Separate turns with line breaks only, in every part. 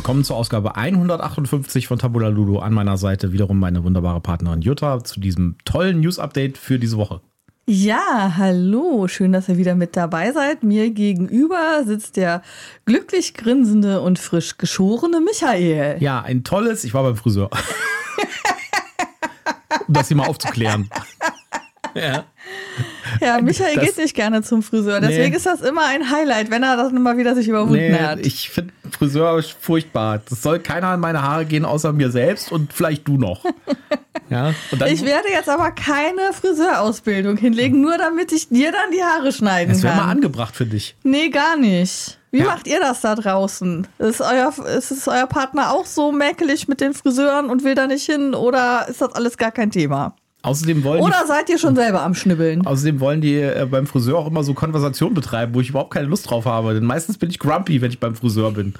willkommen zur Ausgabe 158 von Tabula Ludo. An meiner Seite wiederum meine wunderbare Partnerin Jutta zu diesem tollen News-Update für diese Woche.
Ja, hallo, schön, dass ihr wieder mit dabei seid. Mir gegenüber sitzt der glücklich grinsende und frisch geschorene Michael.
Ja, ein tolles, ich war beim Friseur. um das hier mal aufzuklären.
Ja. Ja, Michael das, geht nicht gerne zum Friseur. Deswegen nee. ist das immer ein Highlight, wenn er das immer wieder sich überwunden nee, hat.
Ich finde Friseur furchtbar. Das soll keiner an meine Haare gehen, außer mir selbst und vielleicht du noch.
ja, ich werde jetzt aber keine Friseurausbildung hinlegen, nur damit ich dir dann die Haare schneiden das kann.
Das wäre mal angebracht für dich.
Nee, gar nicht. Wie ja. macht ihr das da draußen? Ist euer, ist, ist euer Partner auch so mäkelig mit den Friseuren und will da nicht hin oder ist das alles gar kein Thema?
Außerdem wollen
Oder seid ihr schon selber am Schnibbeln?
Außerdem wollen die äh, beim Friseur auch immer so Konversation betreiben, wo ich überhaupt keine Lust drauf habe. Denn meistens bin ich grumpy, wenn ich beim Friseur bin.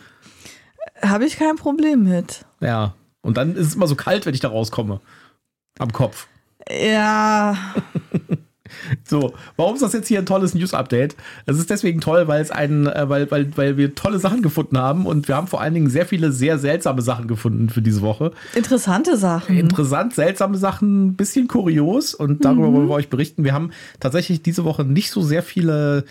Habe ich kein Problem mit.
Ja. Und dann ist es immer so kalt, wenn ich da rauskomme. Am Kopf.
Ja.
So, warum ist das jetzt hier ein tolles News-Update? Es ist deswegen toll, weil es ein, äh, weil, weil, weil wir tolle Sachen gefunden haben und wir haben vor allen Dingen sehr viele sehr seltsame Sachen gefunden für diese Woche.
Interessante Sachen.
Interessant, seltsame Sachen, ein bisschen kurios und darüber mhm. wollen wir euch berichten. Wir haben tatsächlich diese Woche nicht so sehr viele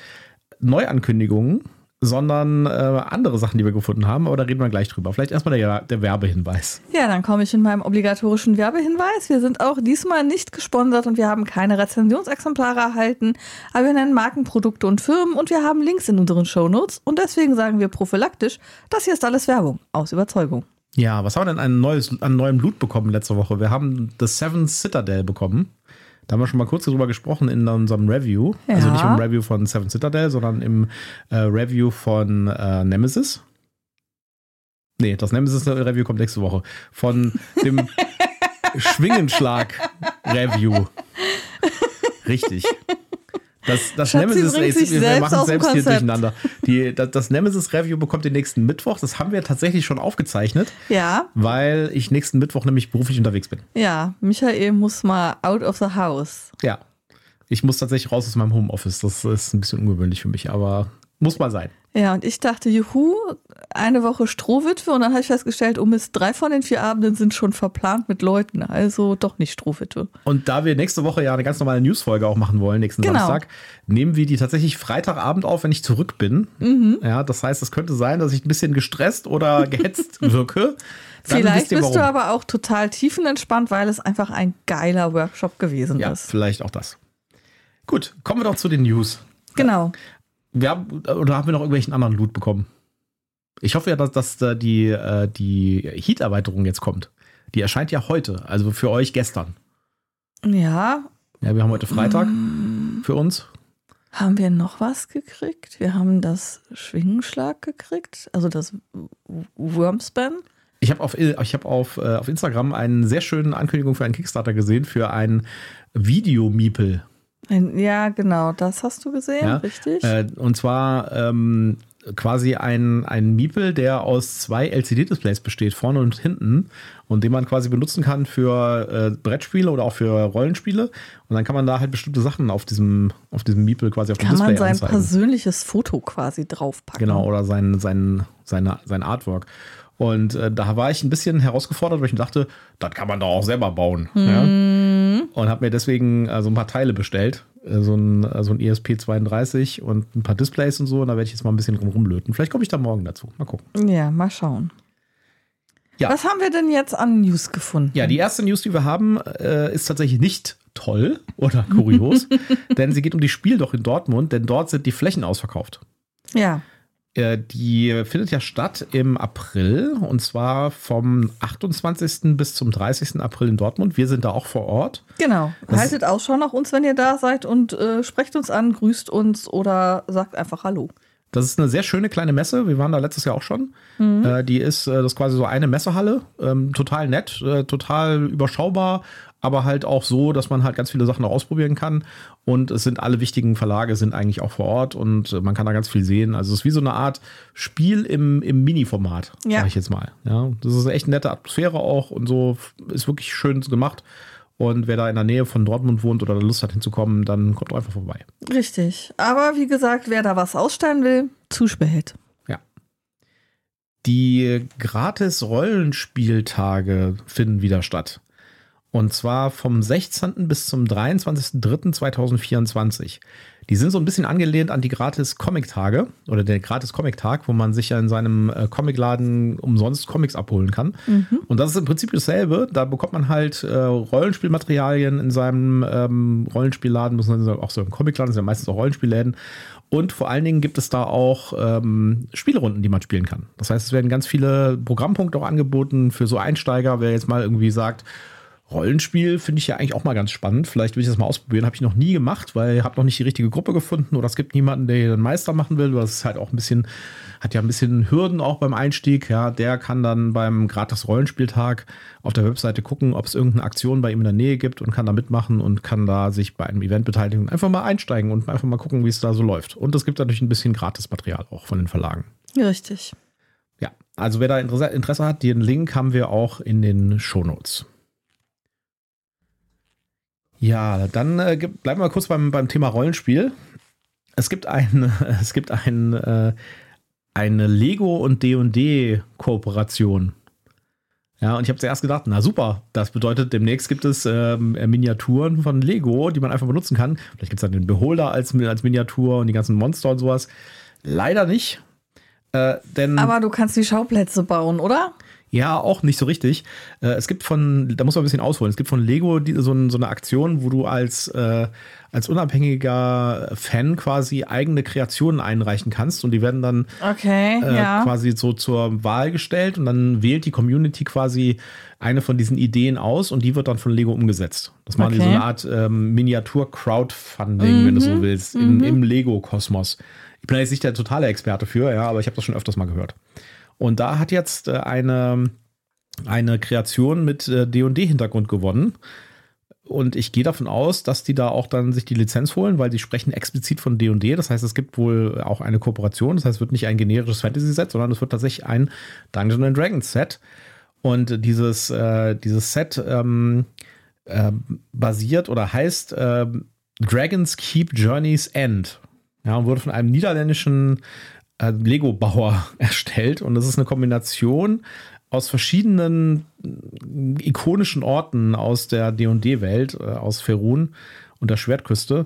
Neuankündigungen sondern äh, andere Sachen, die wir gefunden haben. Aber da reden wir gleich drüber. Vielleicht erstmal der, der Werbehinweis.
Ja, dann komme ich in meinem obligatorischen Werbehinweis. Wir sind auch diesmal nicht gesponsert und wir haben keine Rezensionsexemplare erhalten. Aber wir nennen Markenprodukte und Firmen und wir haben Links in unseren Shownotes. Und deswegen sagen wir prophylaktisch, das hier ist alles Werbung. Aus Überzeugung.
Ja, was haben wir denn ein neues, an neuem Blut bekommen letzte Woche? Wir haben The Seven Citadel bekommen. Da haben wir schon mal kurz darüber gesprochen in unserem Review. Ja. Also nicht im Review von Seven Citadel, sondern im äh, Review von äh, Nemesis. Nee, das Nemesis-Review kommt nächste Woche. Von dem Schwingenschlag-Review. Richtig. Das, das Nemesis, ey, wir machen selbst hier durcheinander. Die, das, das Nemesis Review bekommt den nächsten Mittwoch. Das haben wir tatsächlich schon aufgezeichnet.
Ja.
Weil ich nächsten Mittwoch nämlich beruflich unterwegs bin.
Ja, Michael muss mal out of the house.
Ja. Ich muss tatsächlich raus aus meinem Homeoffice. Das ist ein bisschen ungewöhnlich für mich, aber muss mal sein.
Ja, und ich dachte, juhu, eine Woche Strohwitwe. Und dann habe ich festgestellt, oh Mist, drei von den vier Abenden sind schon verplant mit Leuten. Also doch nicht Strohwitwe.
Und da wir nächste Woche ja eine ganz normale Newsfolge auch machen wollen, nächsten genau. Samstag, nehmen wir die tatsächlich Freitagabend auf, wenn ich zurück bin. Mhm. Ja, das heißt, es könnte sein, dass ich ein bisschen gestresst oder gehetzt wirke.
Dann vielleicht bist du aber auch total tiefenentspannt, weil es einfach ein geiler Workshop gewesen
ja,
ist.
Ja, vielleicht auch das. Gut, kommen wir doch zu den News.
Genau
wir haben, oder haben wir noch irgendwelchen anderen Loot bekommen? Ich hoffe ja, dass, dass da die, äh, die Heat-Erweiterung jetzt kommt. Die erscheint ja heute, also für euch gestern.
Ja.
Ja, wir haben heute Freitag mm. für uns.
Haben wir noch was gekriegt? Wir haben das Schwingenschlag gekriegt, also das Wormspan.
Ich habe auf, ich hab auf, äh, auf Instagram eine sehr schöne Ankündigung für einen Kickstarter gesehen, für ein Video-Miepel.
Ja, genau, das hast du gesehen, ja, richtig?
Äh, und zwar ähm, quasi ein, ein Miepel, der aus zwei LCD-Displays besteht, vorne und hinten, und den man quasi benutzen kann für äh, Brettspiele oder auch für Rollenspiele. Und dann kann man da halt bestimmte Sachen auf diesem, auf diesem Miepel quasi auf
kann
dem Display
Kann man sein anzeigen. persönliches Foto quasi draufpacken.
Genau, oder sein, sein, seine, sein Artwork. Und äh, da war ich ein bisschen herausgefordert, weil ich dachte, das kann man doch auch selber bauen. Mhm. Ja? Und habe mir deswegen äh, so ein paar Teile bestellt. Äh, so ein, äh, so ein ESP32 und ein paar Displays und so. Und da werde ich jetzt mal ein bisschen drum rumlöten. Vielleicht komme ich da morgen dazu. Mal gucken.
Ja, mal schauen. Ja. Was haben wir denn jetzt an News gefunden?
Ja, die erste News, die wir haben, äh, ist tatsächlich nicht toll oder kurios, denn sie geht um die Spiel doch in Dortmund, denn dort sind die Flächen ausverkauft.
Ja.
Äh, die findet ja statt im April und zwar vom 28. bis zum 30. April in Dortmund. Wir sind da auch vor Ort.
Genau. Das Haltet Ausschau nach uns, wenn ihr da seid und äh, sprecht uns an, grüßt uns oder sagt einfach Hallo.
Das ist eine sehr schöne kleine Messe. Wir waren da letztes Jahr auch schon. Mhm. Äh, die ist, äh, das ist quasi so eine Messehalle. Ähm, total nett, äh, total überschaubar, aber halt auch so, dass man halt ganz viele Sachen auch ausprobieren kann. Und es sind alle wichtigen Verlage sind eigentlich auch vor Ort und man kann da ganz viel sehen. Also es ist wie so eine Art Spiel im, im Mini-Format, ja. sage ich jetzt mal. Ja, das ist echt eine nette Atmosphäre auch und so ist wirklich schön gemacht. Und wer da in der Nähe von Dortmund wohnt oder Lust hat hinzukommen, dann kommt einfach vorbei.
Richtig. Aber wie gesagt, wer da was ausstellen will, zu spät.
Ja. Die gratis Rollenspieltage finden wieder statt. Und zwar vom 16. bis zum 23.03.2024. Die sind so ein bisschen angelehnt an die gratis Comic-Tage oder der gratis Comic-Tag, wo man sich ja in seinem äh, Comicladen umsonst Comics abholen kann. Mhm. Und das ist im Prinzip dasselbe. Da bekommt man halt äh, Rollenspielmaterialien in seinem ähm, Rollenspielladen, beziehungsweise auch so im Comicladen, das sind ja meistens auch Rollenspielläden. Und vor allen Dingen gibt es da auch ähm, Spielrunden, die man spielen kann. Das heißt, es werden ganz viele Programmpunkte auch angeboten für so Einsteiger, wer jetzt mal irgendwie sagt, Rollenspiel finde ich ja eigentlich auch mal ganz spannend. Vielleicht will ich das mal ausprobieren. Habe ich noch nie gemacht, weil ich habe noch nicht die richtige Gruppe gefunden oder es gibt niemanden, der hier einen Meister machen will. Das ist halt auch ein bisschen, hat ja ein bisschen Hürden auch beim Einstieg. Ja, der kann dann beim gratis Rollenspieltag auf der Webseite gucken, ob es irgendeine Aktion bei ihm in der Nähe gibt und kann da mitmachen und kann da sich bei einem Event beteiligen und einfach mal einsteigen und einfach mal gucken, wie es da so läuft. Und es gibt natürlich ein bisschen Gratismaterial auch von den Verlagen.
Richtig.
Ja, also wer da Interesse hat, den Link haben wir auch in den Shownotes. Ja, dann äh, bleiben wir kurz beim, beim Thema Rollenspiel. Es gibt ein, es gibt ein, äh, eine Lego und D&D Kooperation. Ja, und ich habe zuerst gedacht, na super, das bedeutet, demnächst gibt es ähm, Miniaturen von Lego, die man einfach benutzen kann. Vielleicht gibt es dann den Beholder als, als Miniatur und die ganzen Monster und sowas. Leider nicht.
Äh, denn Aber du kannst die Schauplätze bauen, oder?
Ja, auch nicht so richtig. Äh, es gibt von, da muss man ein bisschen ausholen, es gibt von Lego so, eine Aktion, wo du als, äh, als unabhängiger Fan quasi eigene Kreationen einreichen kannst und die werden dann
okay,
äh,
ja.
quasi so zur Wahl gestellt und dann wählt die Community quasi eine von diesen Ideen aus und die wird dann von Lego umgesetzt. Das machen okay. die so eine Art ähm, Miniatur-Crowdfunding, mhm, wenn du so mhm, willst, mhm. im, im Lego-Kosmos. Ich bin jetzt nicht der totale Experte für, ja, aber ich habe das schon öfters mal gehört. Und da hat jetzt äh, eine, eine Kreation mit D&D-Hintergrund äh, gewonnen. Und ich gehe davon aus, dass die da auch dann sich die Lizenz holen, weil sie sprechen explizit von D&D. Das heißt, es gibt wohl auch eine Kooperation. Das heißt, es wird nicht ein generisches Fantasy-Set, sondern es wird tatsächlich ein Dungeons Dragons Set. Und dieses, äh, dieses Set ähm, äh, basiert oder heißt äh, Dragons Keep Journey's End. Ja, und wurde von einem niederländischen äh, Lego-Bauer erstellt. Und das ist eine Kombination aus verschiedenen äh, ikonischen Orten aus der D&D-Welt, äh, aus Ferun und der Schwertküste.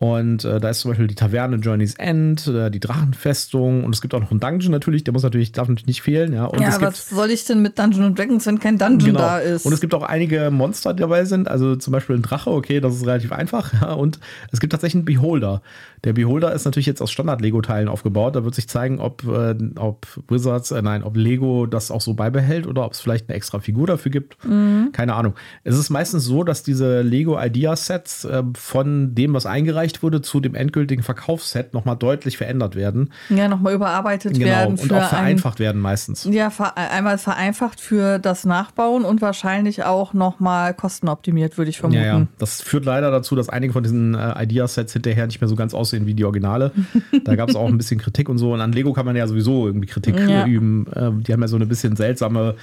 Und äh, da ist zum Beispiel die Taverne Journey's End, äh, die Drachenfestung und es gibt auch noch einen Dungeon natürlich, der muss natürlich, darf natürlich nicht fehlen. Ja, und
ja
was
gibt, soll ich denn mit Dungeon Dragons, wenn kein Dungeon
genau.
da ist?
Und es gibt auch einige Monster, die dabei sind, also zum Beispiel ein Drache, okay, das ist relativ einfach. Ja, und es gibt tatsächlich einen Beholder. Der Beholder ist natürlich jetzt aus Standard-Lego-Teilen aufgebaut. Da wird sich zeigen, ob, äh, ob Wizards, äh, nein, ob Lego das auch so beibehält oder ob es vielleicht eine extra Figur dafür gibt. Mhm. Keine Ahnung. Es ist meistens so, dass diese Lego-Idea-Sets äh, von dem, was eingereicht wurde, zu dem endgültigen Verkaufsset nochmal deutlich verändert werden.
Ja, nochmal überarbeitet
genau.
werden.
Und auch vereinfacht
ein,
werden meistens.
Ja, einmal vereinfacht für das Nachbauen und wahrscheinlich auch nochmal kostenoptimiert, würde ich vermuten. Ja, ja,
das führt leider dazu, dass einige von diesen äh, Idea-Sets hinterher nicht mehr so ganz aus aussehen wie die Originale. Da gab es auch ein bisschen Kritik und so. Und an Lego kann man ja sowieso irgendwie Kritik ja. üben. Ähm, die haben ja so eine bisschen seltsame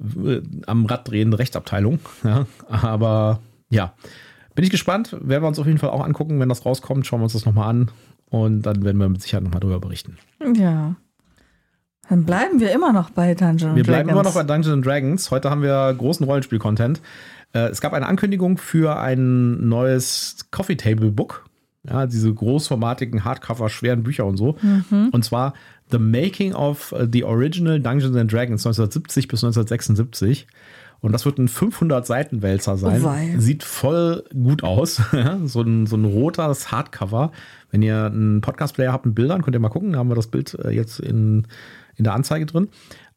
äh, am Rad drehende Rechtsabteilung. Ja, aber ja, bin ich gespannt. Werden wir uns auf jeden Fall auch angucken, wenn das rauskommt. Schauen wir uns das nochmal an. Und dann werden wir mit Sicherheit nochmal darüber berichten.
Ja. Dann bleiben wir immer noch bei Dungeons Dragons.
Wir bleiben immer noch bei Dungeons Dragons. Heute haben wir großen Rollenspiel-Content. Äh, es gab eine Ankündigung für ein neues Coffee Table Book. Ja, diese großformatigen Hardcover, schweren Bücher und so. Mhm. Und zwar The Making of the Original Dungeons and Dragons 1970 bis 1976. Und das wird ein 500-Seiten-Wälzer sein. Oh Sieht voll gut aus. so, ein, so ein rotes Hardcover. Wenn ihr einen Podcast-Player habt mit Bildern, könnt ihr mal gucken. Da haben wir das Bild äh, jetzt in, in der Anzeige drin.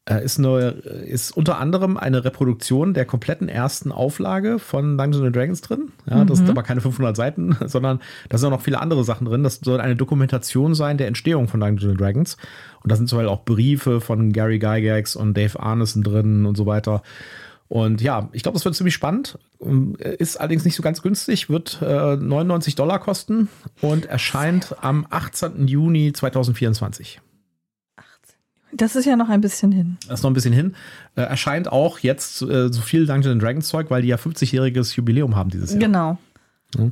Äh, ist, eine, ist unter anderem eine Reproduktion der kompletten ersten Auflage von Dungeons Dragons drin. Ja, das mhm. sind aber keine 500 Seiten, sondern da sind auch noch viele andere Sachen drin. Das soll eine Dokumentation sein der Entstehung von Dungeons Dragons. Und da sind zum Beispiel auch Briefe von Gary Gygax und Dave Arneson drin und so weiter. Und ja, ich glaube, das wird ziemlich spannend. Ist allerdings nicht so ganz günstig, wird äh, 99 Dollar kosten und erscheint am 18. Juni 2024.
Das ist ja noch ein bisschen hin.
Das ist noch ein bisschen hin. Äh, erscheint auch jetzt äh, so viel Dungeons Dragons Zeug, weil die ja 50-jähriges Jubiläum haben dieses Jahr.
Genau. Ja.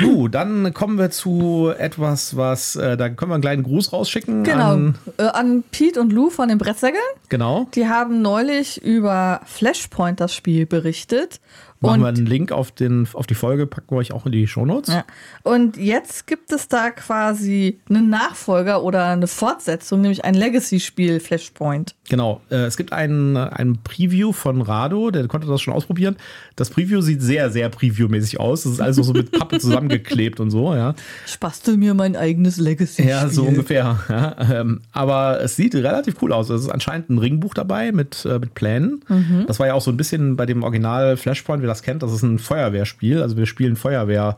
Du, dann kommen wir zu etwas, was, äh, da können wir einen kleinen Gruß rausschicken.
Genau.
An,
Äh, an Pete und Lou von den Brettsägeln.
genau.
Die haben neulich über Flashpoint das Spiel berichtet.
Machen
Und
wir einen Link auf, den, auf die Folge, packen wir euch auch in die Shownotes.
Ja. Und jetzt gibt es da quasi einen Nachfolger oder eine Fortsetzung, nämlich ein Legacy-Spiel Flashpoint.
Genau. Äh, es gibt ein, ein Preview von Rado, der konnte das schon ausprobieren. Das Preview sieht sehr, sehr Preview-mäßig aus. Das ist noch so mit Pappe zusammengeklebt und so, ja.
Ich bastel mir mein eigenes Legacy-Spiel.
Ja, so ungefähr. Ja. Ähm, aber es sieht relativ cool aus. Es ist anscheinend ein Ringbuch dabei mit, äh, mit Plänen. Das war ja auch so ein bisschen bei dem Original Flashpoint, wer das kennt, das ist ein Feuerwehrspiel. Also wir spielen Feuerwehrmänner,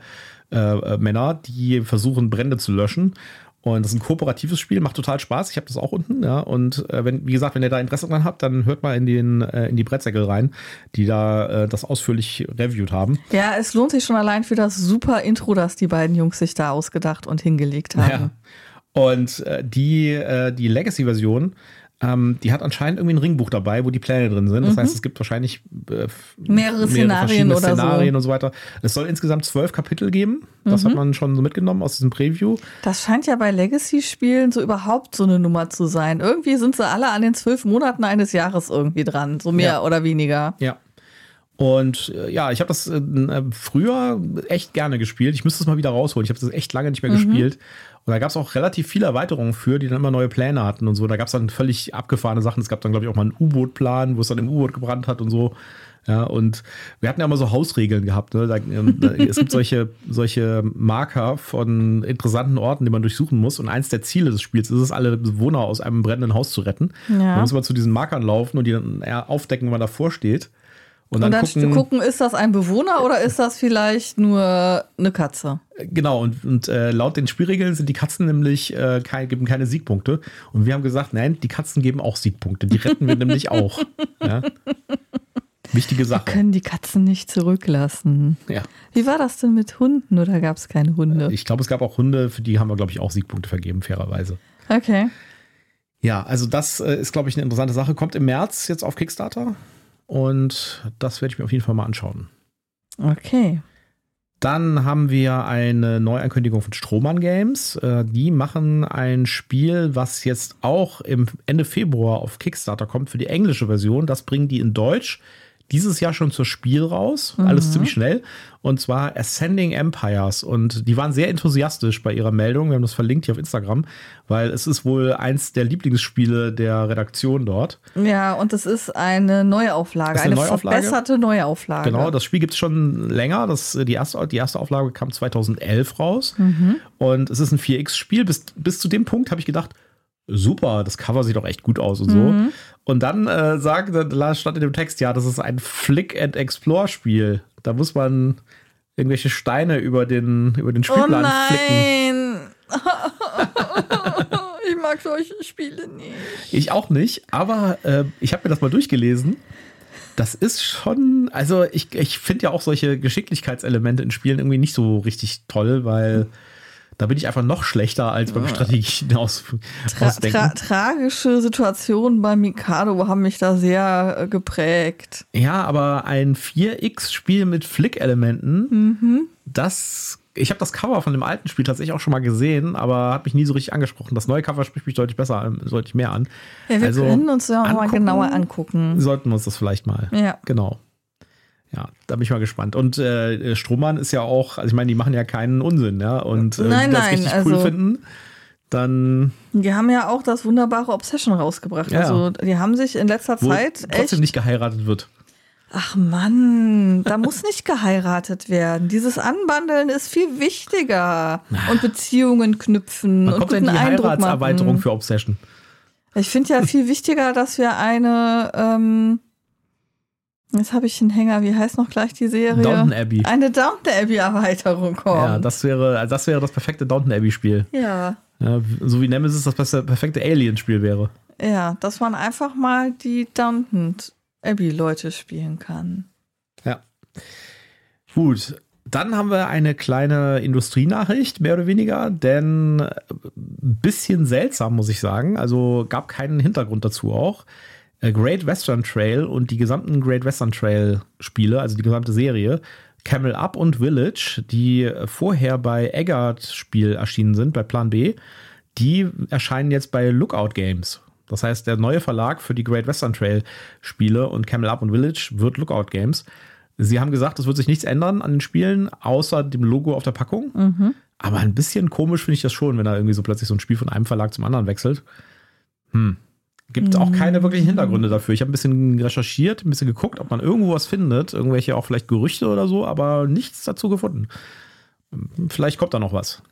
äh, Männer, die versuchen, Brände zu löschen. Und das ist ein kooperatives Spiel, macht total Spaß. Ich habe das auch unten, ja. Und äh, wenn, wie gesagt, wenn ihr da Interesse dran habt, dann hört mal in den äh, in die Brettsäckel rein, die da äh, das ausführlich reviewed haben.
Ja, es lohnt sich schon allein für das super Intro, das die beiden Jungs sich da ausgedacht und hingelegt haben.
Ja. Und äh, die, äh, die Legacy-Version, ähm, die hat anscheinend irgendwie ein Ringbuch dabei, wo die Pläne drin sind. Das heißt, es gibt wahrscheinlich äh,
Mehrere Szenarien
verschiedene
oder so.
Szenarien und so weiter. Es soll insgesamt zwölf Kapitel geben. Das hat man schon so mitgenommen aus diesem Preview.
Das scheint ja bei Legacy-Spielen so überhaupt so eine Nummer zu sein. Irgendwie sind sie alle an den zwölf Monaten eines Jahres irgendwie dran, so mehr
Ja.
oder weniger.
Ja. Und äh, ja, ich habe das äh, früher echt gerne gespielt. Ich müsste es mal wieder rausholen. Ich habe das echt lange nicht mehr gespielt. Und da gab es auch relativ viele Erweiterungen für, die dann immer neue Pläne hatten und so. Da gab es dann völlig abgefahrene Sachen. Es gab dann, glaube ich, auch mal einen U-Boot-Plan, wo es dann im U-Boot gebrannt hat und so. Ja, und wir hatten ja immer so Hausregeln gehabt. Ne? Da, ähm, da, es gibt solche, solche Marker von interessanten Orten, die man durchsuchen muss. Und eins der Ziele des Spiels ist es, alle Bewohner aus einem brennenden Haus zu retten.
Ja.
Da muss man zu diesen Markern laufen und die dann eher aufdecken, wenn man davor steht. Und
Und
dann,
dann
gucken,
gucken, ist das ein Bewohner oder ist das vielleicht nur eine Katze?
Genau, und, und äh, laut den Spielregeln sind die Katzen nämlich äh, kein, geben keine Siegpunkte. Und wir haben gesagt, nein, die Katzen geben auch Siegpunkte. Die retten wir nämlich auch. Ja? Wichtige Sache.
Können die Katzen nicht zurücklassen.
Ja.
Wie war das denn mit Hunden oder gab es keine Hunde?
Ich glaube, es gab auch Hunde, für die haben wir, glaube ich, auch Siegpunkte vergeben, fairerweise.
Okay.
Ja, also das äh, ist, glaube ich, eine interessante Sache. Kommt im März jetzt auf Kickstarter. Und das werde ich mir auf jeden Fall mal anschauen.
Okay.
Dann haben wir eine Neuankündigung von Strohmann Games. Äh, Die machen ein Spiel, was jetzt auch im Ende Februar auf Kickstarter kommt für die englische Version. Das bringen die in Deutsch dieses Jahr schon zur Spiel raus. Alles ziemlich schnell. Und zwar Ascending Empires. Und die waren sehr enthusiastisch bei ihrer Meldung. Wir haben das verlinkt hier auf Instagram, weil es ist wohl eins der Lieblingsspiele der Redaktion dort.
Ja, und es ist eine Neuauflage,
ist eine
eine,
Neuauflage?
verbesserte Neuauflage.
Genau, das Spiel gibt es schon länger. Das, die, erste, die erste Auflage kam 2011 raus. Und es ist ein 4X-Spiel. Bis, bis zu dem Punkt habe ich gedacht, super, das Cover sieht doch echt gut aus und so. Und dann äh, sagt, da stand in dem Text, ja, das ist ein Flick-and-Explore-Spiel. Da muss man irgendwelche Steine über den, über den
oh
Spielplan flicken.
nein! ich mag solche Spiele nicht.
Ich auch nicht, aber äh, ich habe mir das mal durchgelesen. Das ist schon, also ich, ich finde ja auch solche Geschicklichkeitselemente in Spielen irgendwie nicht so richtig toll, weil da bin ich einfach noch schlechter als beim Strategien aus,
Tra
ausdenken.
tra tragische Situationen bei Mikado haben mich da sehr äh, geprägt.
Ja, aber ein 4X-Spiel mit Flick-Elementen,
Mhm.
das. Ich habe das Cover von dem alten Spiel tatsächlich auch schon mal gesehen, aber hat mich nie so richtig angesprochen. Das neue Cover spricht mich deutlich besser, an, deutlich mehr an.
Ja, wir
Also,
können uns ja mal
angucken.
genauer angucken.
Sollten wir uns das vielleicht mal.
Ja.
Genau. Ja, da bin ich mal gespannt. Und äh, Strohmann ist ja auch, also ich meine, die machen ja keinen Unsinn, ja. Und äh,
Nein,
wenn die das
nein,
richtig
also-
cool finden, dann
Die haben ja auch das wunderbare Obsession rausgebracht.
Ja.
Also, die haben sich in letzter
wo
Zeit
trotzdem
echt.
nicht geheiratet wird.
Ach Mann, da muss nicht geheiratet werden. Dieses Anbandeln ist viel wichtiger. Und Beziehungen knüpfen
Wann
und
kommt denn
guten
die
Eindruck
Heiratserweiterung
machen.
für Obsession?
Ich finde ja viel wichtiger, dass wir eine, ähm, jetzt habe ich einen Hänger, wie heißt noch gleich die Serie?
Downton Abbey.
Eine Downton Abbey Erweiterung kommt.
Ja, das wäre, also das wäre das perfekte Downton Abbey-Spiel.
ja.
Ja, so wie Nemesis das beste- perfekte Alien-Spiel wäre.
Ja, dass man einfach mal die Downton Abbey-Leute spielen kann.
Ja. Gut. Dann haben wir eine kleine Industrienachricht, mehr oder weniger, denn äh, ein bisschen seltsam, muss ich sagen. Also gab keinen Hintergrund dazu auch. Äh, Great Western Trail und die gesamten Great Western Trail Spiele, also die gesamte Serie, Camel Up und Village, die vorher bei Eggert Spiel erschienen sind, bei Plan B, die erscheinen jetzt bei Lookout Games. Das heißt, der neue Verlag für die Great Western Trail Spiele und Camel Up und Village wird Lookout Games. Sie haben gesagt, es wird sich nichts ändern an den Spielen, außer dem Logo auf der Packung.
Mhm.
Aber ein bisschen komisch finde ich das schon, wenn da irgendwie so plötzlich so ein Spiel von einem Verlag zum anderen wechselt. Hm. Gibt auch keine wirklichen Hintergründe dafür. Ich habe ein bisschen recherchiert, ein bisschen geguckt, ob man irgendwo was findet, irgendwelche auch vielleicht Gerüchte oder so, aber nichts dazu gefunden. Vielleicht kommt da noch was.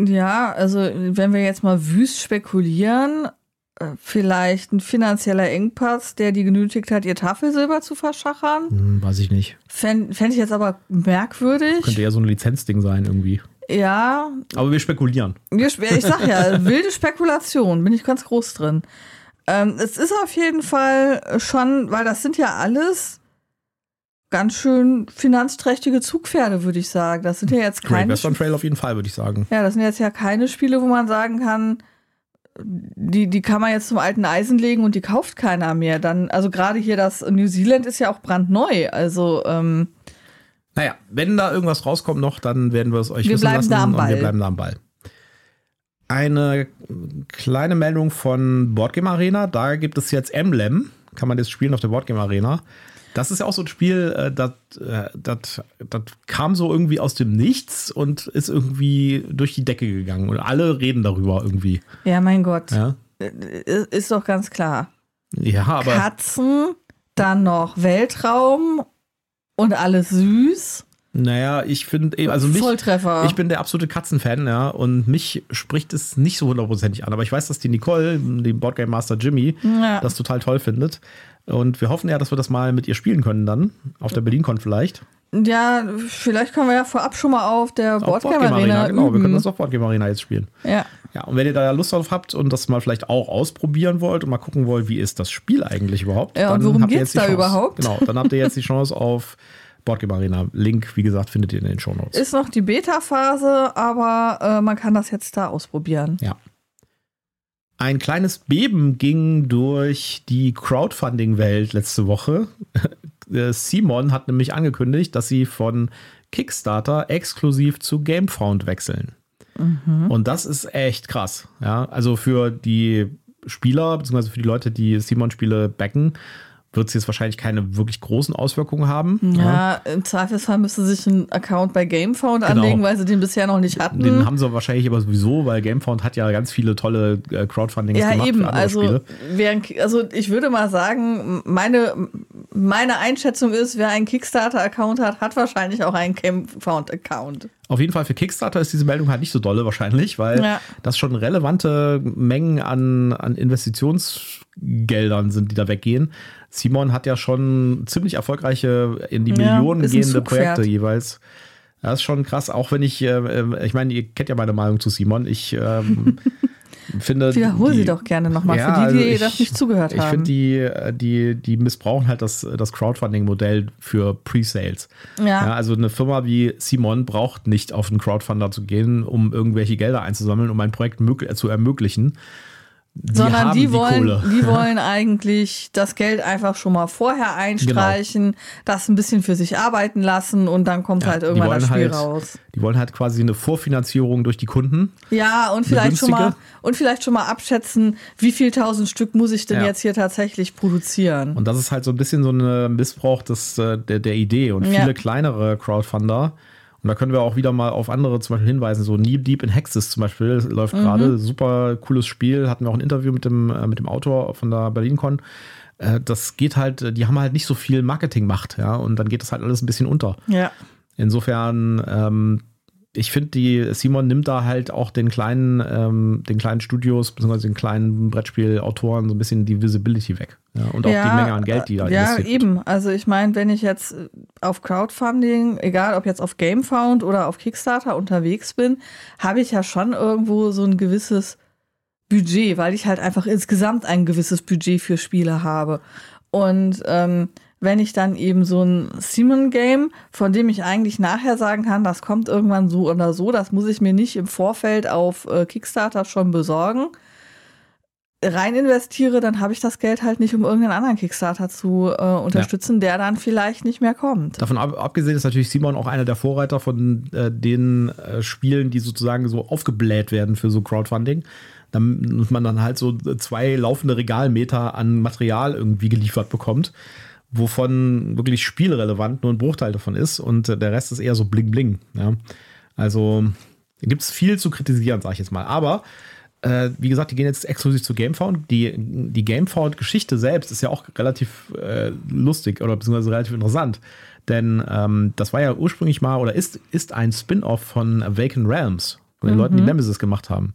Ja, also wenn wir jetzt mal wüst spekulieren, äh, vielleicht ein finanzieller Engpass, der die genötigt hat, ihr Tafelsilber zu verschachern.
Hm, weiß ich nicht.
Fände fänd ich jetzt aber merkwürdig.
Könnte ja so ein Lizenzding sein irgendwie.
Ja,
Aber wir spekulieren.
wir ich sag ja, wilde Spekulation, bin ich ganz groß drin. Ähm, es ist auf jeden Fall schon, weil das sind ja alles ganz schön finanzträchtige Zugpferde, würde ich sagen. Das sind ja jetzt
Great
keine
Western Trail auf jeden Fall, würde ich sagen.
Ja, das sind jetzt ja keine Spiele, wo man sagen kann, die, die kann man jetzt zum alten Eisen legen und die kauft keiner mehr. Dann, also gerade hier das New Zealand ist ja auch brandneu. Also, ähm,
Naja, wenn da irgendwas rauskommt noch, dann werden wir es euch
Wir
wissen
bleiben
lassen
da am
und wir
Ball.
bleiben da am Ball. Eine kleine Meldung von Boardgame Arena. Da gibt es jetzt Emblem. Kann man jetzt spielen auf der Boardgame Arena. Das ist ja auch so ein Spiel, äh, das, äh, das, das kam so irgendwie aus dem Nichts und ist irgendwie durch die Decke gegangen. Und alle reden darüber irgendwie.
ja, mein Gott.
Ja,
Äh, Ist doch ganz klar.
ja aber
Katzen, dann noch Weltraum und alles süß.
naja, ich finde, also mich,
Volltreffer.
Ich bin der absolute Katzenfan, ja, und mich spricht es nicht so hundertprozentig an. Aber ich weiß, dass die Nicole, die Boardgame Master Jimmy,
Ja.
das total toll findet. Und wir hoffen ja, dass wir das mal mit ihr spielen können dann. Auf der BerlinCon vielleicht.
ja, vielleicht können wir ja vorab schon mal auf der
Auf
Boardgame Arena
genau. Wir können das auf Boardgame Arena jetzt spielen.
Ja.
Ja, und wenn ihr da Lust drauf habt und das mal vielleicht auch ausprobieren wollt und mal gucken wollt, wie ist das Spiel eigentlich überhaupt.
Ja, und
dann
worum
habt ihr
geht's da
Chance.
überhaupt?
Genau, dann habt ihr jetzt die Chance auf Boardgame Arena. Link, wie gesagt, findet ihr in den Shownotes.
Ist noch die Beta-Phase, aber äh, man kann das jetzt da ausprobieren.
Ja. Ein kleines Beben ging durch die Crowdfunding-Welt letzte Woche. Äh, Simon hat nämlich angekündigt, dass sie von Kickstarter exklusiv zu GameFound wechseln. Und das ist echt krass. Ja, also für die Spieler, beziehungsweise für die Leute, die Simon-Spiele backen, wird es jetzt wahrscheinlich keine wirklich großen Auswirkungen haben.
Ja, im Zweifelsfall müsste sich ein Account bei GameFound
Genau.
anlegen, weil sie den bisher noch nicht hatten.
Den haben sie wahrscheinlich aber sowieso, weil GameFound hat ja ganz viele tolle äh, Crowdfundings
ja,
gemacht
eben.
für andere
Also, wer also ich würde mal sagen, meine, meine Einschätzung ist, wer einen Kickstarter-Account hat, hat wahrscheinlich auch einen GameFound-Account.
Auf jeden Fall für Kickstarter ist diese Meldung halt nicht so dolle wahrscheinlich, weil
Ja.
das schon relevante Mengen an, an Investitionsgeldern sind, die da weggehen. Simon hat ja schon ziemlich erfolgreiche, in die
Ja,
Millionen gehende. Projekte jeweils. Das ist schon krass, auch wenn ich, äh, äh, ich meine, ihr kennt ja meine Meinung zu Simon. Ich ähm, finde.
Wiederhol
die-
sie doch gerne nochmal
Ja,
für die, die
also ich-
das nicht zugehört
Ich
haben.
finde, die, äh, die, die missbrauchen halt das, das Crowdfunding-Modell für Pre-Sales.
Ja.
Ja, also eine Firma wie Simon braucht nicht auf einen Crowdfunder zu gehen, um irgendwelche Gelder einzusammeln, um ein Projekt zu ermöglichen. Die
sondern
haben
die wollen,
Kohle.
die wollen eigentlich das Geld einfach schon mal vorher einstreichen, das ein bisschen für sich arbeiten lassen und dann kommt
Ja,
halt
die
irgendwann das Spiel
halt-
raus.
Die wollen halt quasi eine Vorfinanzierung durch die Kunden.
Ja, und vielleicht schon mal und vielleicht schon mal abschätzen, wie viel tausend Stück muss ich denn
Ja.
jetzt hier tatsächlich produzieren.
Und das ist halt so ein bisschen so ein Missbrauch des, äh, der, der Idee. Und
Ja.
viele kleinere Crowdfunder, und da können wir auch wieder mal auf andere zum Beispiel hinweisen, so Knee Deep in Hexes zum Beispiel
Mhm.
läuft gerade. Super cooles Spiel. Hatten wir auch ein Interview mit dem, äh, mit dem Autor von der BerlinCon. Äh, Das geht halt, äh, die haben halt nicht so viel Marketingmacht, ja, und dann geht das halt alles ein bisschen unter.
Ja.
Insofern, ähm, ich finde, die Simon nimmt da halt auch den kleinen, ähm, den kleinen Studios bzw. den kleinen Brettspielautoren so ein bisschen die Visibility weg. Ja, und auch die Menge an Geld, die da
Ja,
investiert wird.
eben. Also ich meine, wenn ich jetzt auf Crowdfunding, egal ob jetzt auf GameFound oder auf Kickstarter unterwegs bin, habe ich ja schon irgendwo so ein gewisses Budget, weil ich halt einfach insgesamt ein gewisses Budget für Spiele habe. Und ähm, wenn ich dann eben so ein Simon-Game, von dem ich eigentlich nachher sagen kann, das kommt irgendwann so oder so, das muss ich mir nicht im Vorfeld auf äh, Kickstarter schon besorgen, rein investiere, dann habe ich das Geld halt nicht, um irgendeinen anderen Kickstarter zu äh, unterstützen, ja. der dann vielleicht nicht mehr kommt.
Davon ab, abgesehen ist natürlich Simon auch einer der Vorreiter von äh, den äh, Spielen, die sozusagen so aufgebläht werden für so Crowdfunding. Damit man dann halt so zwei laufende Regalmeter an Material irgendwie geliefert bekommt, wovon wirklich spielrelevant nur ein Bruchteil davon ist und äh, der Rest ist eher so bling bling. Ja. Also gibt es viel zu kritisieren, sage ich jetzt mal. Aber äh, wie gesagt, die gehen jetzt exklusiv zu GameFound. Die, die GameFound-Geschichte selbst ist ja auch relativ äh, lustig oder beziehungsweise relativ interessant. Denn ähm, das war ja ursprünglich mal oder ist, ist ein Spin-off von Awaken Realms, von den mhm. Leuten, die Nemesis gemacht haben.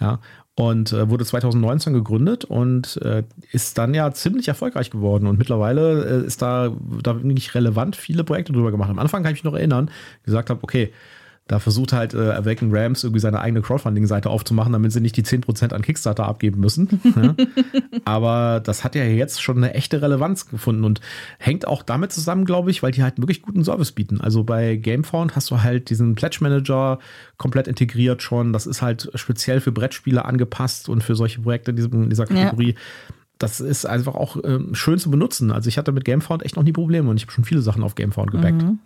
Ja. Und äh, wurde 2019 gegründet und äh, ist dann ja ziemlich erfolgreich geworden. Und mittlerweile äh, ist da, da wirklich relevant viele Projekte drüber gemacht. Am Anfang kann ich mich noch erinnern, gesagt habe, okay, da versucht halt äh, Awaken Rams irgendwie seine eigene Crowdfunding-Seite aufzumachen, damit sie nicht die 10% an Kickstarter abgeben müssen. ja. Aber das hat ja jetzt schon eine echte Relevanz gefunden und hängt auch damit zusammen, glaube ich, weil die halt wirklich guten Service bieten. Also bei Gamefound hast du halt diesen Pledge Manager komplett integriert schon. Das ist halt speziell für Brettspiele angepasst und für solche Projekte in, diesem, in dieser Kategorie. Ja das ist einfach auch ähm, schön zu benutzen. Also ich hatte mit Gamefound echt noch nie Probleme und ich habe schon viele Sachen auf Gamefound gebackt. Mhm.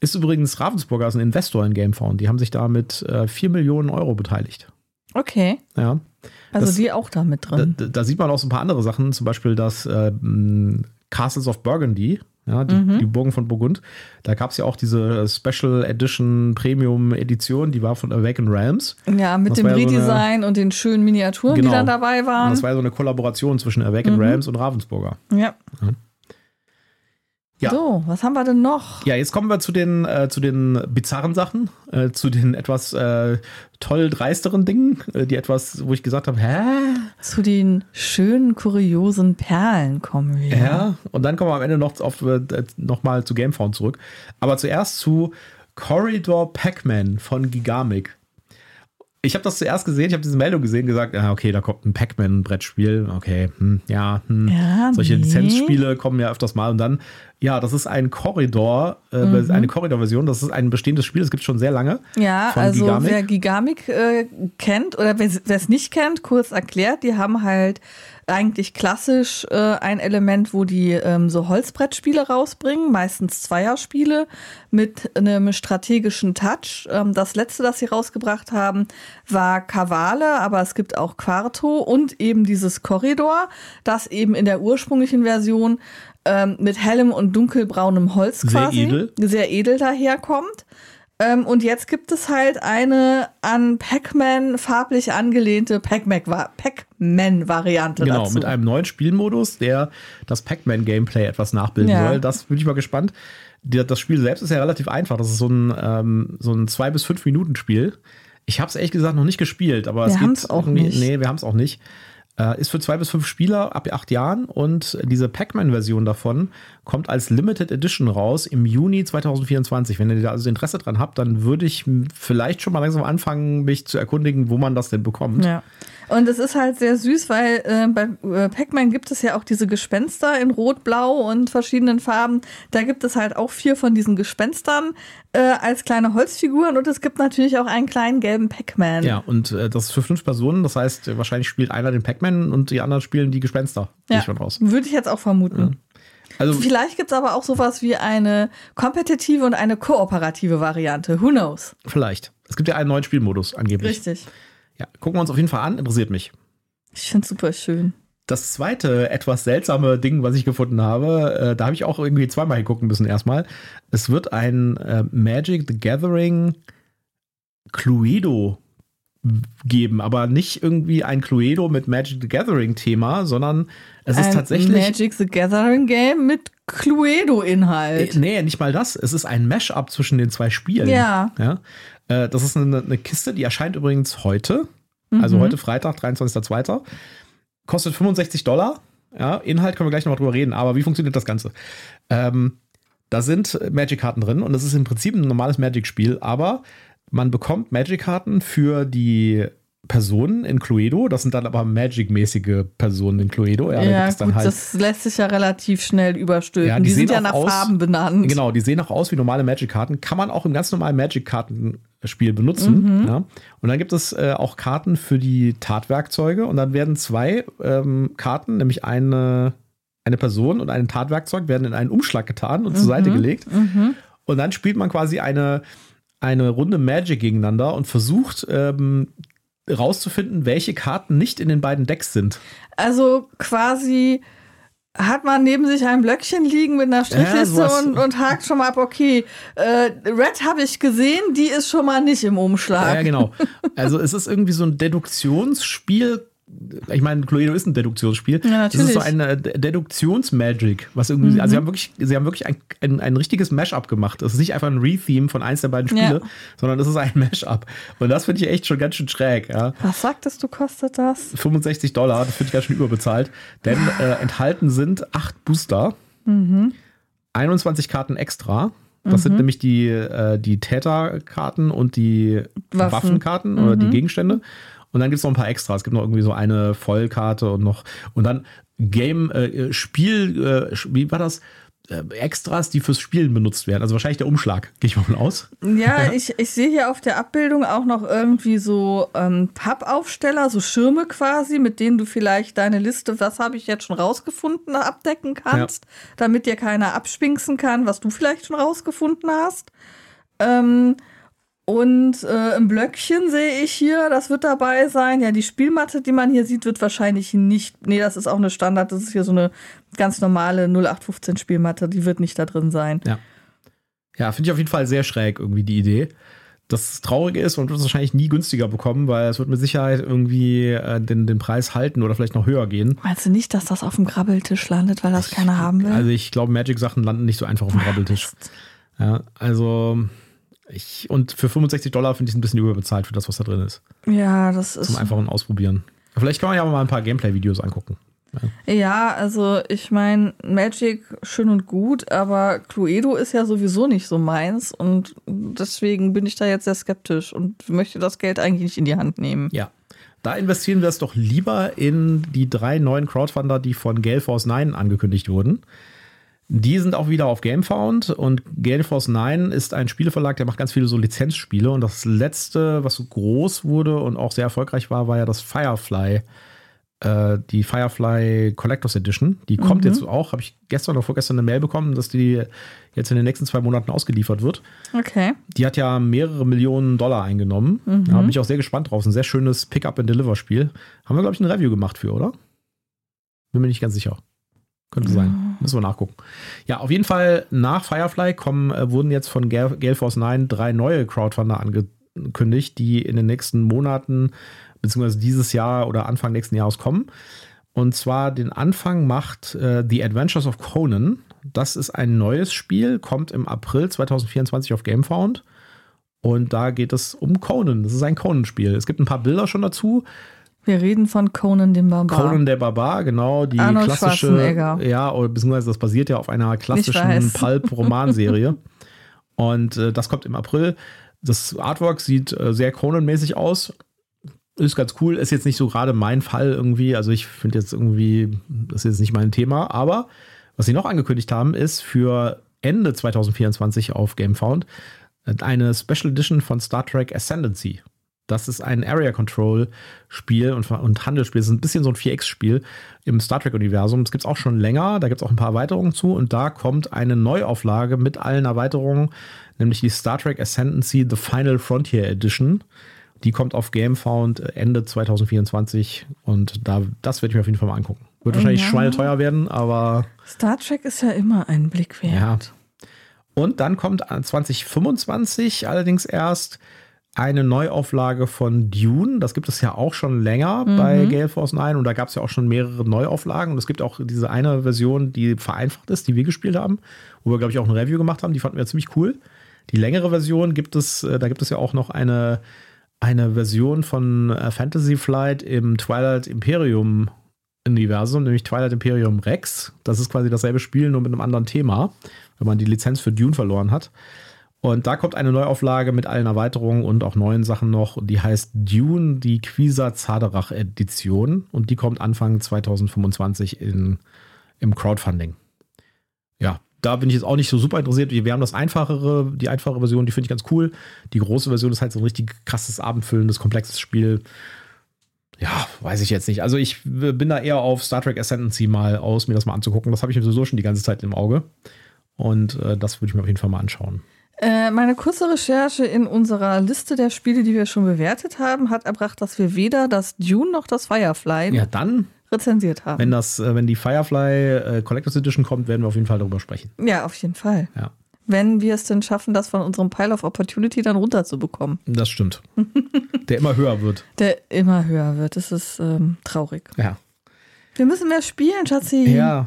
Ist übrigens Ravensburger, ist ein Investor in Gamefound. Die haben sich da mit äh, 4 Millionen Euro beteiligt.
Okay.
Ja.
Also das, die auch da mit drin.
Da, da, sieht man auch so ein paar andere Sachen, zum Beispiel das äh, Castles of Burgundy, ja, die, mhm. die Burgen von Burgund. Da gab es ja auch diese Special Edition Premium Edition, die war von Awaken Realms.
Ja, mit dem Redesign so und den schönen Miniaturen, genau. die dann dabei waren. Und
das war ja so eine Kollaboration zwischen Awaken mhm. Realms und Ravensburger.
Ja. ja. Ja. So, was haben wir denn noch?
Ja, jetzt kommen wir zu den, äh, zu den bizarren Sachen, äh, zu den etwas äh, toll dreisteren Dingen, äh, die etwas, wo ich gesagt habe, hä?
Zu den schönen, kuriosen Perlen kommen wir.
Ja, und dann kommen wir am Ende noch, auf, äh, noch mal zu Gamefound zurück. Aber zuerst zu Corridor Pac-Man von Gigamic ich habe das zuerst gesehen, ich habe diese Meldung gesehen, gesagt, ja, okay, da kommt ein Pac-Man-Brettspiel, okay, hm, ja, hm. ja, solche nee. Lizenzspiele kommen ja öfters mal und dann, ja, das ist ein Korridor, äh, mhm. eine Korridor-Version, das ist ein bestehendes Spiel, das gibt es schon sehr lange.
Ja, also Gigamic. wer Gigamic äh, kennt oder wer es nicht kennt, kurz erklärt, die haben halt eigentlich klassisch äh, ein Element, wo die ähm, so Holzbrettspiele rausbringen, meistens Zweierspiele mit einem strategischen Touch. Ähm, das letzte, das sie rausgebracht haben, war Kavale, aber es gibt auch Quarto und eben dieses Korridor, das eben in der ursprünglichen Version ähm, mit hellem und dunkelbraunem Holz quasi sehr edel, sehr edel daherkommt. Ähm, und jetzt gibt es halt eine an Pac-Man farblich angelehnte Pac-Man-Variante.
Genau, dazu. mit einem neuen Spielmodus, der das Pac-Man-Gameplay etwas nachbilden ja. soll. Das bin ich mal gespannt. Das Spiel selbst ist ja relativ einfach. Das ist so ein, ähm, so ein zwei bis fünf Minuten Spiel. Ich habe es ehrlich gesagt noch nicht gespielt, aber
wir
es
gibt auch nicht.
Nee, wir haben es auch nicht. Äh, ist für zwei bis fünf Spieler ab acht Jahren und diese Pac-Man-Version davon kommt als Limited Edition raus im Juni 2024. Wenn ihr da also Interesse dran habt, dann würde ich vielleicht schon mal langsam anfangen, mich zu erkundigen, wo man das denn bekommt.
Ja. Und es ist halt sehr süß, weil äh, bei äh, Pac-Man gibt es ja auch diese Gespenster in Rot, Blau und verschiedenen Farben. Da gibt es halt auch vier von diesen Gespenstern äh, als kleine Holzfiguren und es gibt natürlich auch einen kleinen gelben Pac-Man.
Ja, und äh, das ist für fünf Personen. Das heißt, wahrscheinlich spielt einer den Pac-Man und die anderen spielen die Gespenster.
Ja, ich raus. Würde ich jetzt auch vermuten. Ja. Also, Vielleicht gibt es aber auch sowas wie eine kompetitive und eine kooperative Variante. Who knows?
Vielleicht. Es gibt ja einen neuen Spielmodus angeblich.
Richtig.
Ja, gucken wir uns auf jeden Fall an, interessiert mich.
Ich finde es super schön.
Das zweite etwas seltsame Ding, was ich gefunden habe, äh, da habe ich auch irgendwie zweimal hingucken müssen erstmal. Es wird ein äh, Magic the Gathering Cluedo geben, aber nicht irgendwie ein Cluedo mit Magic the Gathering Thema, sondern es ist ein tatsächlich
Magic the Gathering Game mit Cluedo Inhalt.
Äh, nee, nicht mal das. Es ist ein Mashup zwischen den zwei Spielen.
Ja.
ja? Äh, das ist eine, eine, Kiste, die erscheint übrigens heute. Also mhm. Also heute Freitag, 23.02. Kostet 65 Dollar. Ja, Inhalt können wir gleich nochmal drüber reden, aber wie funktioniert das Ganze? Ähm, da sind Magic-Karten drin und es ist im Prinzip ein normales Magic-Spiel, aber man bekommt Magic-Karten für die Personen in Cluedo. Das sind dann aber Magic-mäßige Personen in Cluedo.
Ja, ja gut, halt, das lässt sich ja relativ schnell überstülpen.
Ja, die,
die sind ja
nach
aus, Farben benannt.
Genau, die sehen auch aus wie normale Magic-Karten. Kann man auch im ganz normalen Magic-Kartenspiel benutzen. Mhm. Ja. Und dann gibt es äh, auch Karten für die Tatwerkzeuge. Und dann werden zwei ähm, Karten, nämlich eine, eine Person und ein Tatwerkzeug, werden in einen Umschlag getan und mhm. zur Seite gelegt. Mhm. Und dann spielt man quasi eine eine Runde Magic gegeneinander und versucht ähm, rauszufinden, welche Karten nicht in den beiden Decks sind.
Also quasi hat man neben sich ein Blöckchen liegen mit einer Strichliste ja, und, und hakt schon mal ab, okay, äh, Red habe ich gesehen, die ist schon mal nicht im Umschlag.
Ja, genau. Also es ist irgendwie so ein Deduktionsspiel ich meine, Cluedo ist ein Deduktionsspiel. Ja, natürlich. Das ist so eine Deduktionsmagic, was irgendwie, mhm. also sie haben wirklich, sie haben wirklich ein, ein, ein richtiges Mashup gemacht. Das ist nicht einfach ein Retheme von eins der beiden Spiele, ja. sondern das ist ein Mashup. Und das finde ich echt schon ganz schön schräg. Ja.
Was sagtest du, kostet das?
65 Dollar, das finde ich ganz schön überbezahlt. Denn äh, enthalten sind acht Booster, mhm. 21 Karten extra. Das mhm. sind nämlich die, äh, die Täterkarten und die Waffen. Waffenkarten oder die mhm. Gegenstände. Und dann gibt es noch ein paar Extras. Es gibt noch irgendwie so eine Vollkarte und noch. Und dann Game, äh, Spiel, äh, wie war das? Äh, Extras, die fürs Spielen benutzt werden. Also wahrscheinlich der Umschlag, gehe ich mal von aus.
Ja, Ich, ich sehe hier auf der Abbildung auch noch irgendwie so ähm, Pappaufsteller, so Schirme quasi, mit denen du vielleicht deine Liste, was habe ich jetzt schon rausgefunden, abdecken kannst, ja. damit dir keiner abspinksen kann, was du vielleicht schon rausgefunden hast. Ähm, und äh, im Blöckchen sehe ich hier, das wird dabei sein. Ja, die Spielmatte, die man hier sieht, wird wahrscheinlich nicht. Nee, das ist auch eine Standard. Das ist hier so eine ganz normale 0815 Spielmatte. Die wird nicht da drin sein.
Ja. Ja, finde ich auf jeden Fall sehr schräg irgendwie die Idee. Das Traurige ist, man wird es wahrscheinlich nie günstiger bekommen, weil es wird mit Sicherheit irgendwie äh, den, den Preis halten oder vielleicht noch höher gehen.
Meinst du nicht, dass das auf dem Grabbeltisch landet, weil das ich, keiner haben will?
Also ich glaube, Magic-Sachen landen nicht so einfach auf dem Grabbeltisch. Ja, also ich, und für 65 Dollar finde ich es ein bisschen überbezahlt für das, was da drin ist.
Ja, das ist.
Zum einfachen Ausprobieren. Vielleicht kann man ja mal ein paar Gameplay-Videos angucken.
Ja. ja, also ich meine, Magic schön und gut, aber Cluedo ist ja sowieso nicht so meins und deswegen bin ich da jetzt sehr skeptisch und möchte das Geld eigentlich nicht in die Hand nehmen.
Ja. Da investieren wir es doch lieber in die drei neuen Crowdfunder, die von Gale Force 9 angekündigt wurden. Die sind auch wieder auf Gamefound und Gale Force 9 ist ein Spieleverlag, der macht ganz viele so Lizenzspiele und das letzte, was so groß wurde und auch sehr erfolgreich war, war ja das Firefly, äh, die Firefly Collectors Edition. Die kommt mhm. jetzt auch, habe ich gestern oder vorgestern eine Mail bekommen, dass die jetzt in den nächsten zwei Monaten ausgeliefert wird.
Okay.
Die hat ja mehrere Millionen Dollar eingenommen. Mhm. Da bin ich auch sehr gespannt drauf. Ein sehr schönes Pick-up-and-Deliver-Spiel. Haben wir, glaube ich, ein Review gemacht für, oder? Bin mir nicht ganz sicher. Könnte sein. Müssen wir nachgucken. Ja, auf jeden Fall nach Firefly kommen, äh, wurden jetzt von Gale Force 9 drei neue Crowdfunder angekündigt, die in den nächsten Monaten, beziehungsweise dieses Jahr oder Anfang nächsten Jahres kommen. Und zwar den Anfang macht äh, The Adventures of Conan. Das ist ein neues Spiel, kommt im April 2024 auf Gamefound. Und da geht es um Conan. Das ist ein Conan-Spiel. Es gibt ein paar Bilder schon dazu.
Wir reden von Conan dem Barbar.
Conan der Barbar, genau, die Arnold klassische, ja, beziehungsweise das basiert ja auf einer klassischen Pulp-Romanserie. Und äh, das kommt im April. Das Artwork sieht äh, sehr Conan-mäßig aus. Ist ganz cool, ist jetzt nicht so gerade mein Fall irgendwie. Also ich finde jetzt irgendwie, das ist jetzt nicht mein Thema. Aber was sie noch angekündigt haben, ist für Ende 2024 auf GameFound äh, eine Special Edition von Star Trek Ascendancy. Das ist ein Area Control Spiel und, und Handelsspiel. Das ist ein bisschen so ein 4X-Spiel im Star Trek-Universum. Das gibt es auch schon länger. Da gibt es auch ein paar Erweiterungen zu. Und da kommt eine Neuauflage mit allen Erweiterungen, nämlich die Star Trek Ascendancy The Final Frontier Edition. Die kommt auf GameFound Ende 2024 und da, das werde ich mir auf jeden Fall mal angucken. Wird wahrscheinlich ja. schweineteuer werden, aber.
Star Trek ist ja immer ein Blick wert. Ja.
Und dann kommt 2025 allerdings erst eine Neuauflage von Dune. Das gibt es ja auch schon länger mhm. bei Gale Force 9 und da gab es ja auch schon mehrere Neuauflagen. Und es gibt auch diese eine Version, die vereinfacht ist, die wir gespielt haben, wo wir, glaube ich, auch ein Review gemacht haben. Die fanden wir ziemlich cool. Die längere Version gibt es, äh, da gibt es ja auch noch eine, eine Version von äh, Fantasy Flight im Twilight Imperium Universum, nämlich Twilight Imperium Rex. Das ist quasi dasselbe Spiel, nur mit einem anderen Thema, wenn man die Lizenz für Dune verloren hat. Und da kommt eine Neuauflage mit allen Erweiterungen und auch neuen Sachen noch. Die heißt Dune, die Quisa Zaderach Edition. Und die kommt Anfang 2025 in, im Crowdfunding. Ja, da bin ich jetzt auch nicht so super interessiert. Wir haben das einfachere, die einfache Version, die finde ich ganz cool. Die große Version ist halt so ein richtig krasses, abendfüllendes, komplexes Spiel. Ja, weiß ich jetzt nicht. Also ich bin da eher auf Star Trek Ascendancy mal aus, mir das mal anzugucken. Das habe ich mir sowieso schon die ganze Zeit im Auge. Und äh, das würde ich mir auf jeden Fall mal anschauen.
Äh, meine kurze Recherche in unserer Liste der Spiele, die wir schon bewertet haben, hat erbracht, dass wir weder das Dune noch das Firefly
ja, dann,
rezensiert haben.
Wenn, das, äh, wenn die Firefly äh, Collectors Edition kommt, werden wir auf jeden Fall darüber sprechen.
Ja, auf jeden Fall.
Ja.
Wenn wir es denn schaffen, das von unserem Pile of Opportunity dann runterzubekommen.
Das stimmt. Der immer höher wird.
Der immer höher wird. Das ist ähm, traurig.
Ja.
Wir müssen mehr spielen, Schatzi.
Ja.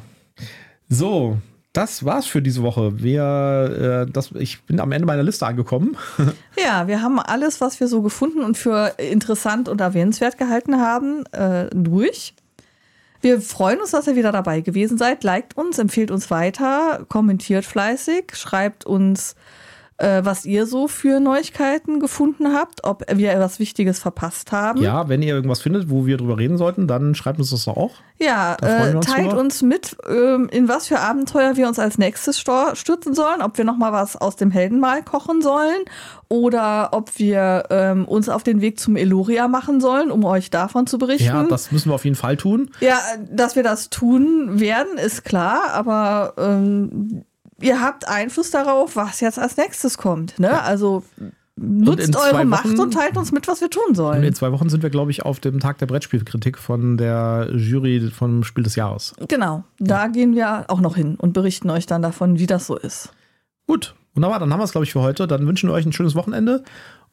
So, das war's für diese Woche. Wir, äh, das, ich bin am Ende meiner Liste angekommen.
ja, wir haben alles, was wir so gefunden und für interessant und erwähnenswert gehalten haben, äh, durch. Wir freuen uns, dass ihr wieder dabei gewesen seid. Liked uns, empfiehlt uns weiter, kommentiert fleißig, schreibt uns äh, was ihr so für Neuigkeiten gefunden habt, ob wir etwas Wichtiges verpasst haben.
Ja, wenn ihr irgendwas findet, wo wir drüber reden sollten, dann schreibt uns das auch.
Ja, äh, uns teilt drüber. uns mit, ähm, in was für Abenteuer wir uns als nächstes stürzen sollen, ob wir nochmal was aus dem Heldenmal kochen sollen oder ob wir ähm, uns auf den Weg zum Eloria machen sollen, um euch davon zu berichten. Ja,
das müssen wir auf jeden Fall tun.
Ja, dass wir das tun werden, ist klar, aber ähm, ihr habt Einfluss darauf, was jetzt als nächstes kommt. Ne? Also nutzt eure Macht Wochen, und teilt uns mit, was wir tun sollen.
In zwei Wochen sind wir, glaube ich, auf dem Tag der Brettspielkritik von der Jury vom Spiel des Jahres.
Genau, da ja. gehen wir auch noch hin und berichten euch dann davon, wie das so ist.
Gut, wunderbar, dann haben wir es, glaube ich, für heute. Dann wünschen wir euch ein schönes Wochenende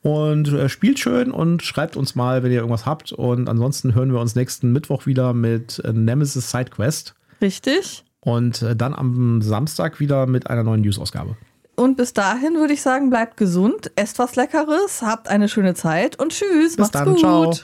und äh, spielt schön und schreibt uns mal, wenn ihr irgendwas habt. Und ansonsten hören wir uns nächsten Mittwoch wieder mit äh, Nemesis Sidequest.
Richtig.
Und äh, dann am Samstag wieder mit einer neuen News-Ausgabe.
Und bis dahin würde ich sagen, bleibt gesund, esst was Leckeres, habt eine schöne Zeit und tschüss,
bis macht's dann, gut. Ciao.